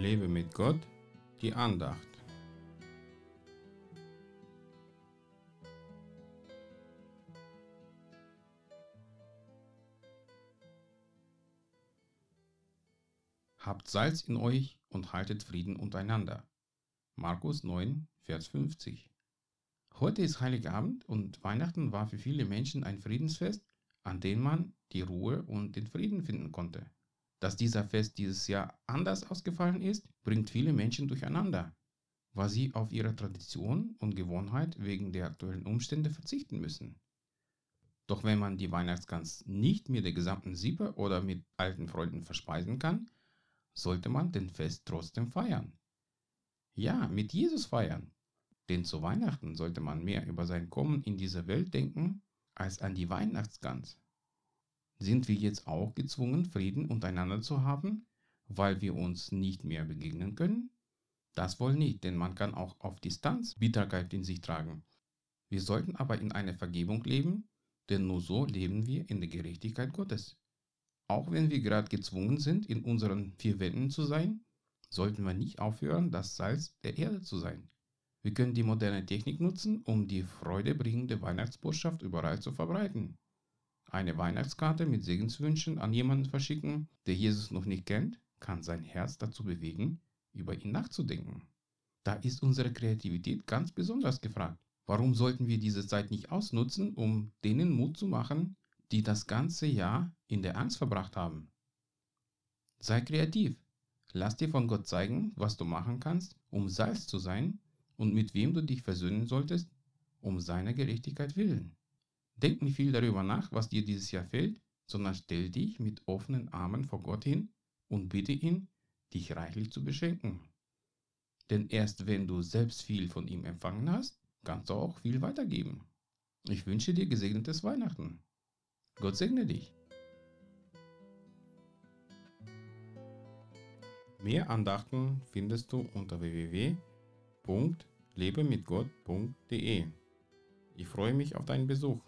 Lebe mit Gott, die Andacht. Habt Salz in euch und haltet Frieden untereinander. Markus 9, Vers 50. Heute ist Heiligabend und Weihnachten war für viele Menschen ein Friedensfest, an dem man die Ruhe und den Frieden finden konnte. Dass dieser Fest dieses Jahr anders ausgefallen ist, bringt viele Menschen durcheinander, weil sie auf ihre Tradition und Gewohnheit wegen der aktuellen Umstände verzichten müssen. Doch wenn man die Weihnachtsgans nicht mit der gesamten Sippe oder mit alten Freunden verspeisen kann, sollte man den Fest trotzdem feiern. Ja, mit Jesus feiern. Denn zu Weihnachten sollte man mehr über sein Kommen in diese Welt denken als an die Weihnachtsgans. Sind wir jetzt auch gezwungen, Frieden untereinander zu haben, weil wir uns nicht mehr begegnen können? Das wohl nicht, denn man kann auch auf Distanz Bitterkeit in sich tragen. Wir sollten aber in einer Vergebung leben, denn nur so leben wir in der Gerechtigkeit Gottes. Auch wenn wir gerade gezwungen sind, in unseren vier Wänden zu sein, sollten wir nicht aufhören, das Salz der Erde zu sein. Wir können die moderne Technik nutzen, um die freudebringende Weihnachtsbotschaft überall zu verbreiten eine Weihnachtskarte mit Segenswünschen an jemanden verschicken, der Jesus noch nicht kennt, kann sein Herz dazu bewegen, über ihn nachzudenken. Da ist unsere Kreativität ganz besonders gefragt. Warum sollten wir diese Zeit nicht ausnutzen, um denen Mut zu machen, die das ganze Jahr in der Angst verbracht haben? Sei kreativ. Lass dir von Gott zeigen, was du machen kannst, um Salz zu sein und mit wem du dich versöhnen solltest, um seiner Gerechtigkeit willen. Denk nicht viel darüber nach, was dir dieses Jahr fehlt, sondern stell dich mit offenen Armen vor Gott hin und bitte ihn, dich reichlich zu beschenken. Denn erst wenn du selbst viel von ihm empfangen hast, kannst du auch viel weitergeben. Ich wünsche dir gesegnetes Weihnachten. Gott segne dich. Mehr Andachten findest du unter www.lebemitgott.de. Ich freue mich auf deinen Besuch.